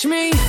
catch me.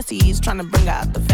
Jesse's trying to bring out the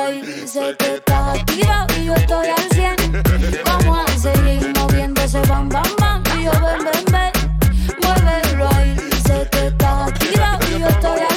alcohol. Sé que estás y yo estoy al 100. Vamos a seguir bam, bam, bam. Y yo ven, ven, ven, muévelo ahí. Sé que estás activa y yo estoy al 100.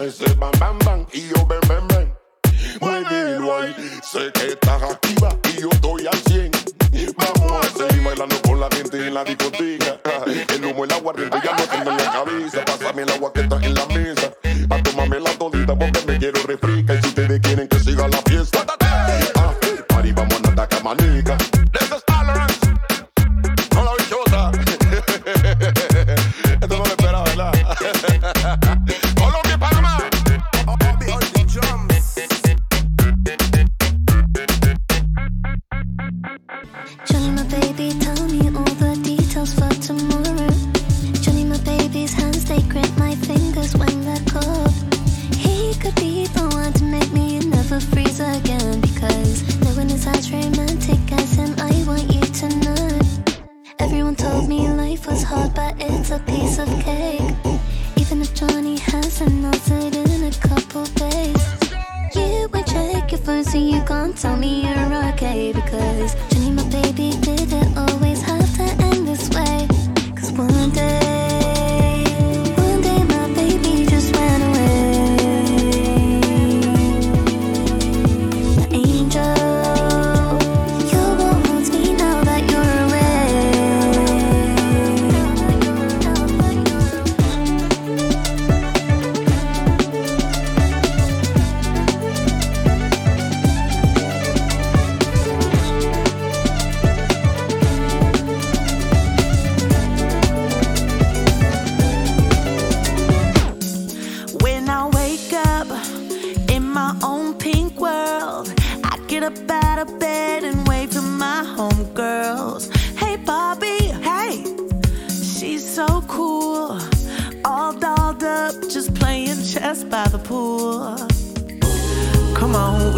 ese bam bam bam y yo ven ven ven. Muévelo ahí, sé que estás activa y yo estoy al 100. Vamos a seguir bailando con la gente en la discoteca. El humo, el agua, el ya no tengo en la cabeza. Pásame el agua que está en la mesa. Pa' tomarme la todita porque so you can't tell me you're okay because Jenny, my baby, did it always.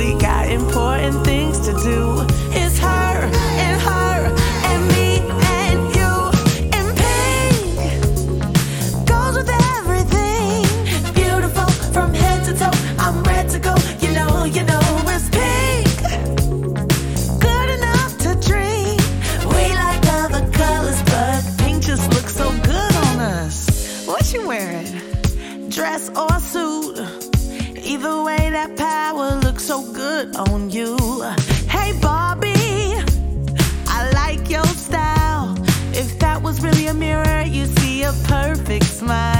We got important things to do. perfect smile.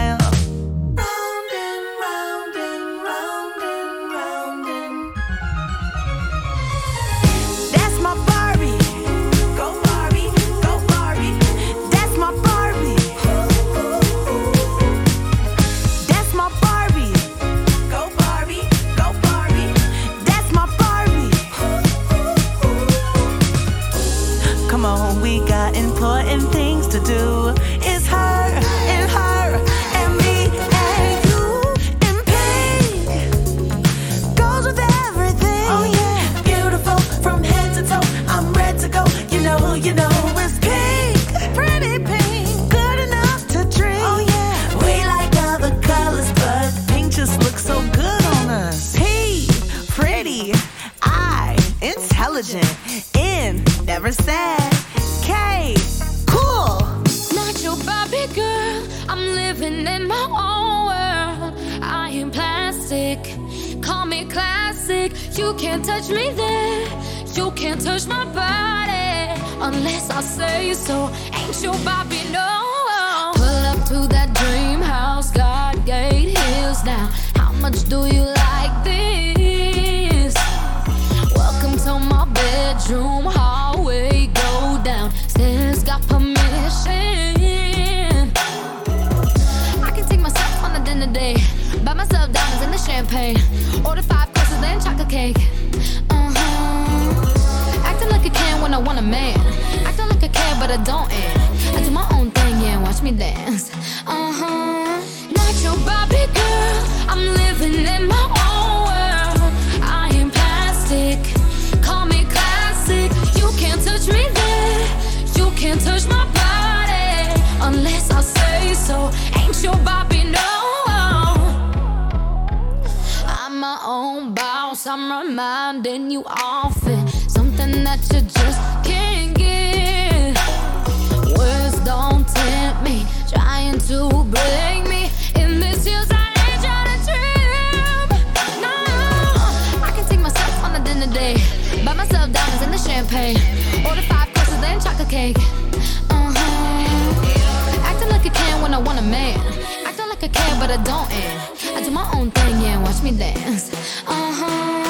champagne. Order five courses and chocolate cake. Uh huh. Acting like I can when I want a man. Acting like I can, but I don't. And I do my own thing, yeah. Watch me dance. reminding you often something that you just can't get. Words don't tempt me, trying to bring me in this year's. I ain't trying to trim. No, I can take myself on a dinner day, buy myself diamonds and the champagne, order five courses then chocolate cake. Uh huh. Acting like a can when I want a man. Acting like I care but I don't. And I do my own thing, yeah. Watch me dance. Uh huh.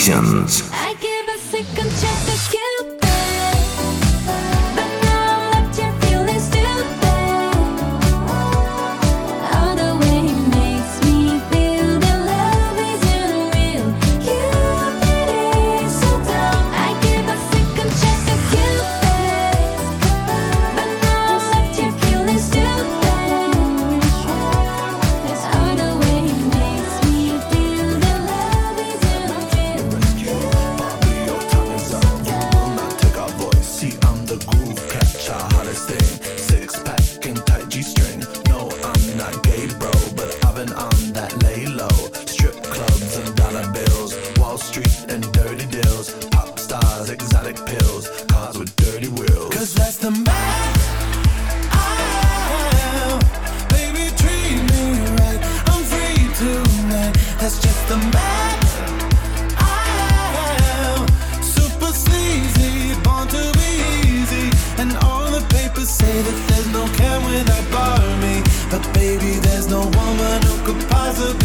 Selections.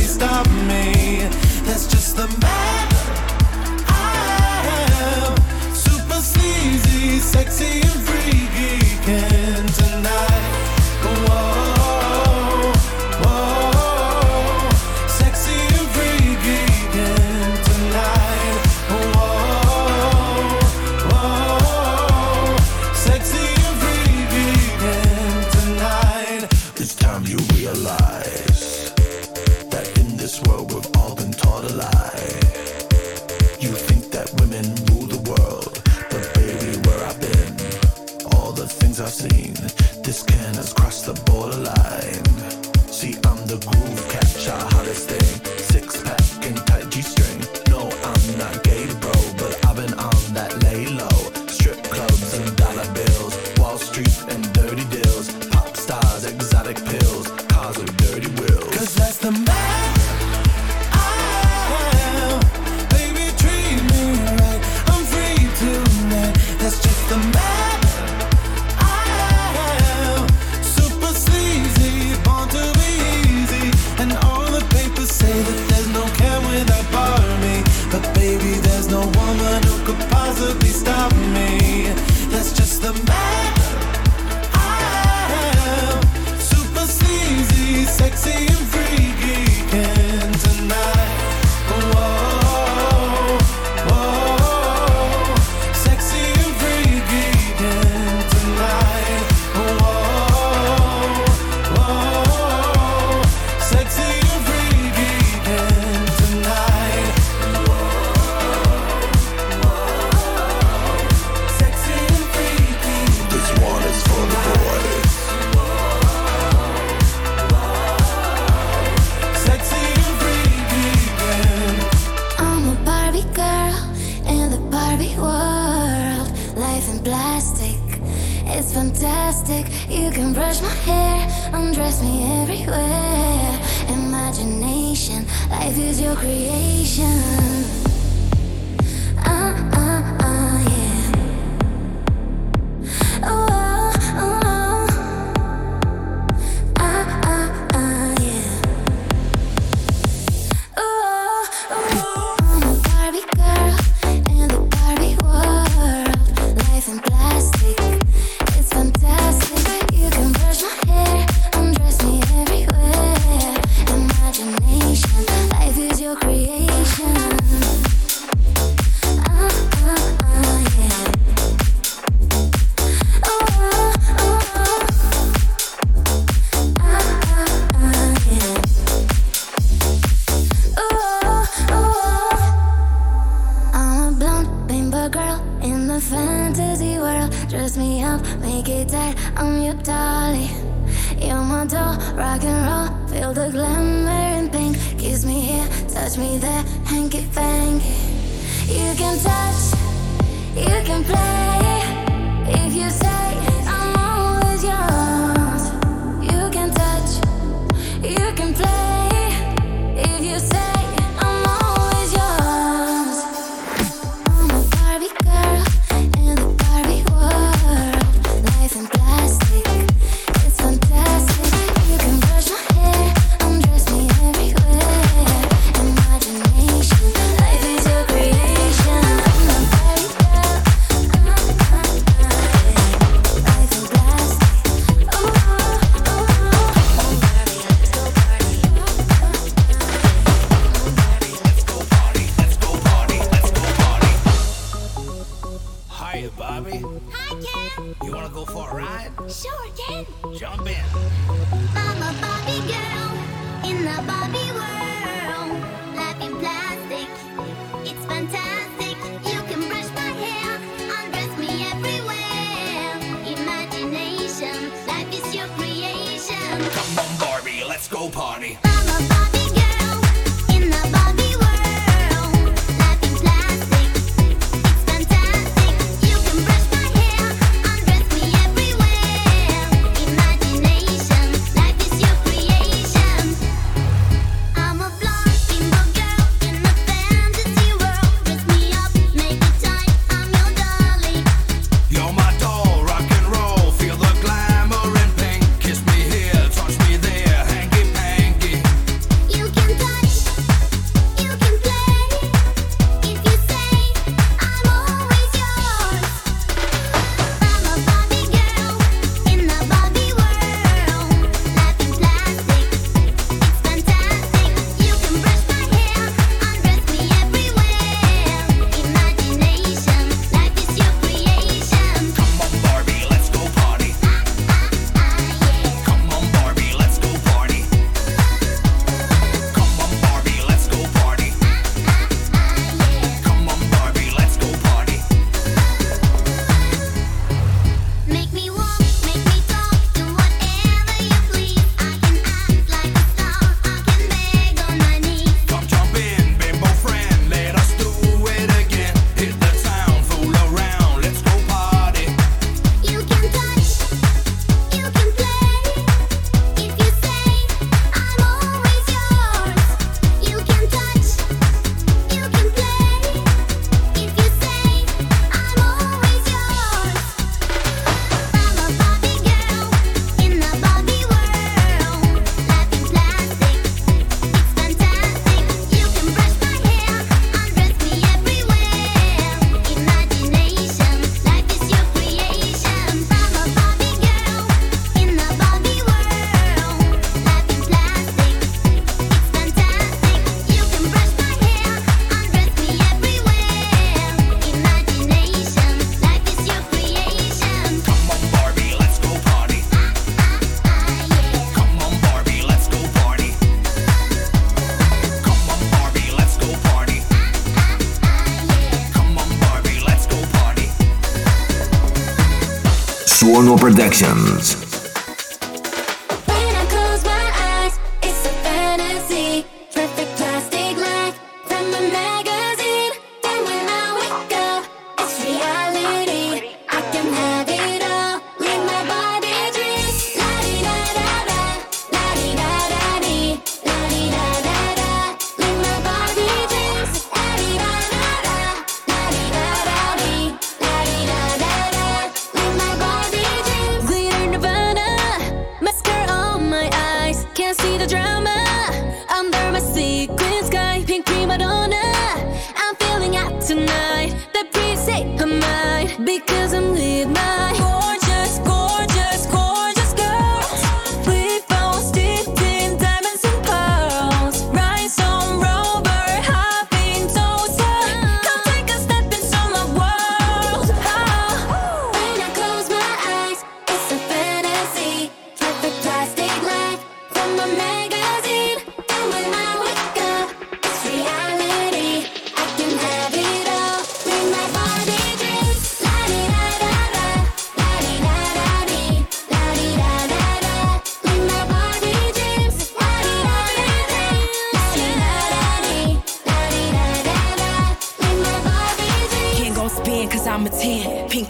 stop me. That's just the man I am. Super sleazy, sexy and freaky. Can tonight. it's fantastic. You can brush my hair, undress me everywhere. Imagination, life is your creation. Dress me up, make it dead. I'm your dolly. You're my doll, rock and roll. Feel the glamour and pink. Kiss me here, touch me there, hanky panky. You can touch, you can play. If you say I'm always yours, you can touch, you can play. Barbie? Hi, Ken. You want to go for a ride? Sure, Ken. Jump in. I'm a Barbie girl in the Barbie world. Black.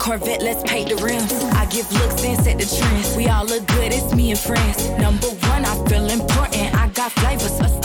Corvette, let's paint the rims. I give looks and set the trends. We all look good, it's me and friends. Number one, I feel important. I got flavors.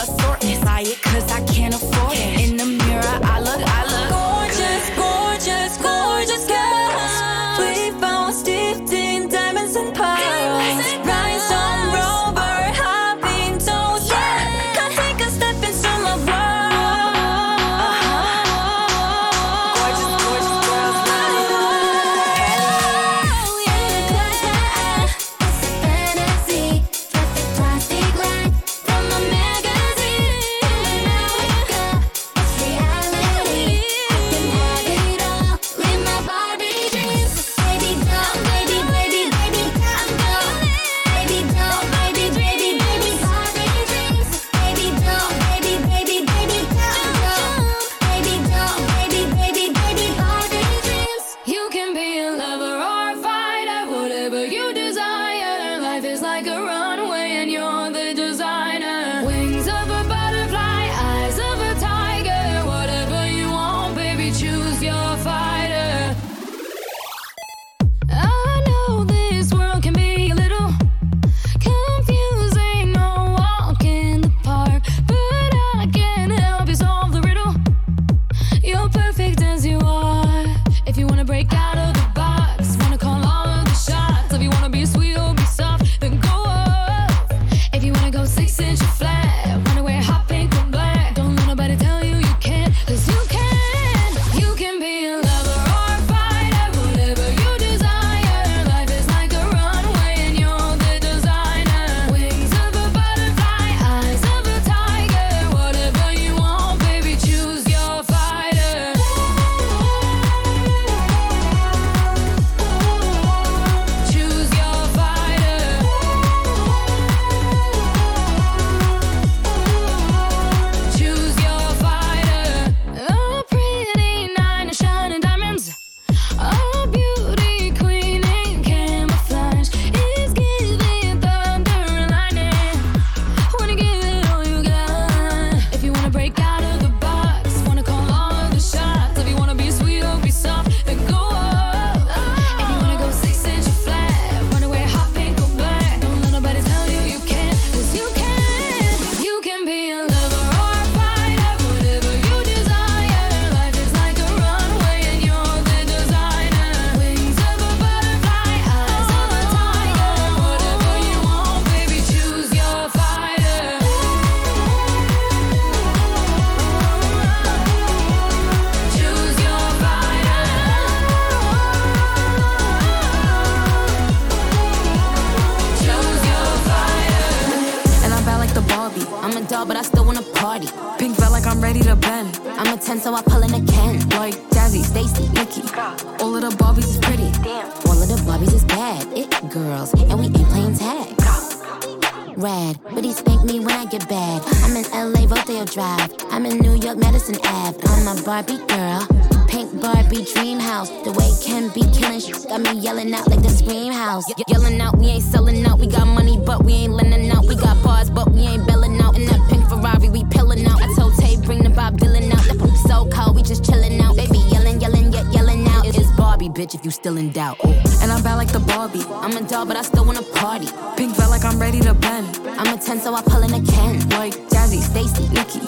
House. Ye- yelling out, we ain't selling out. We got money, but we ain't lending out. We got bars, but we ain't belling out. In that pink Ferrari, we pillin' out. I told Tay, bring the Bob Dylan out. The poop so cold, we just chillin' out. Baby yelling, yelling, yet yelling out. It's Barbie, bitch, if you still in doubt. And I'm bad like the Barbie. I'm a doll, but I still wanna party. Pink felt like I'm ready to bend. I'm a 10, so I pull in a Ken. Like Jazzy, Stacy, Nikki.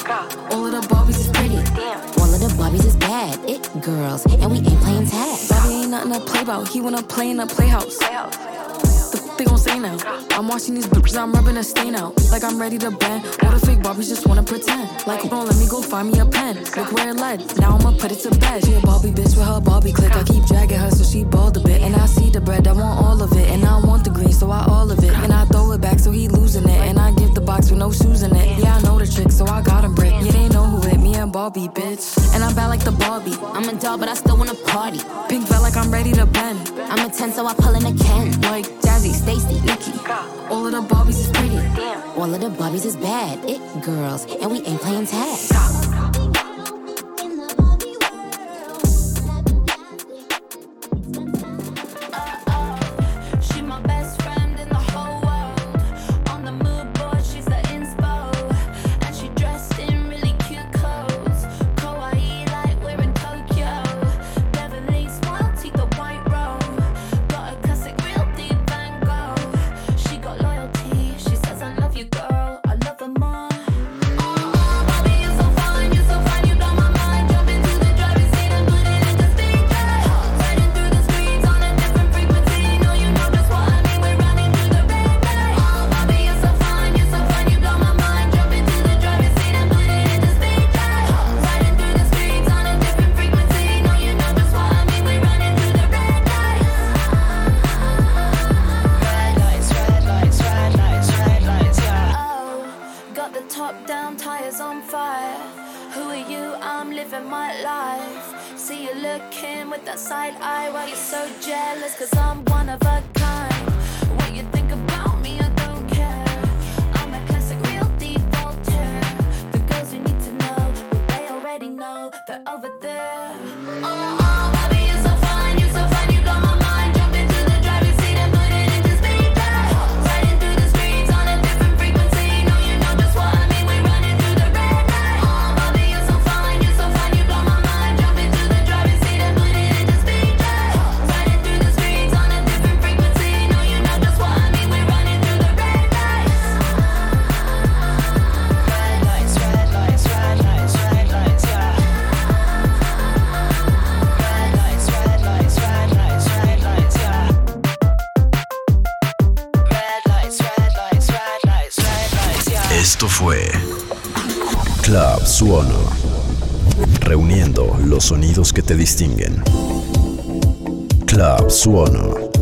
all of the Barbies is pretty. Damn. All of the Barbies is bad. It girls, and we ain't. To play. He wanna play in a playhouse. The f- they gon' say now. I'm watching these bitches, I'm rubbing a stain out. Like I'm ready to bend. All the fake Barbies just wanna pretend. Like, don't let me go find me a pen. Look where it led. Now I'ma put it to bed. She a Barbie bitch with her Barbie click. I keep dragging her so she bald a bit. And I see the bread, I want all of it. And I want the green, so I all of it. And I throw it back so he losing it. And I give the box with no shoes in it. Yeah, I know the trick, so I got him brick. Yeah, they know who it, and Barbie, bitch. And I'm bad like the Barbie. I'm a doll, but I still wanna party. Pink felt like I'm ready to bend. I'm a 10, so I pull in a Ken. Like Jazzy, Stacy, Nikki. all of the Barbies is pretty. Damn. All of the Barbies is bad. It girls, and we ain't playing tag. Sonidos que te distinguen. Club Suono.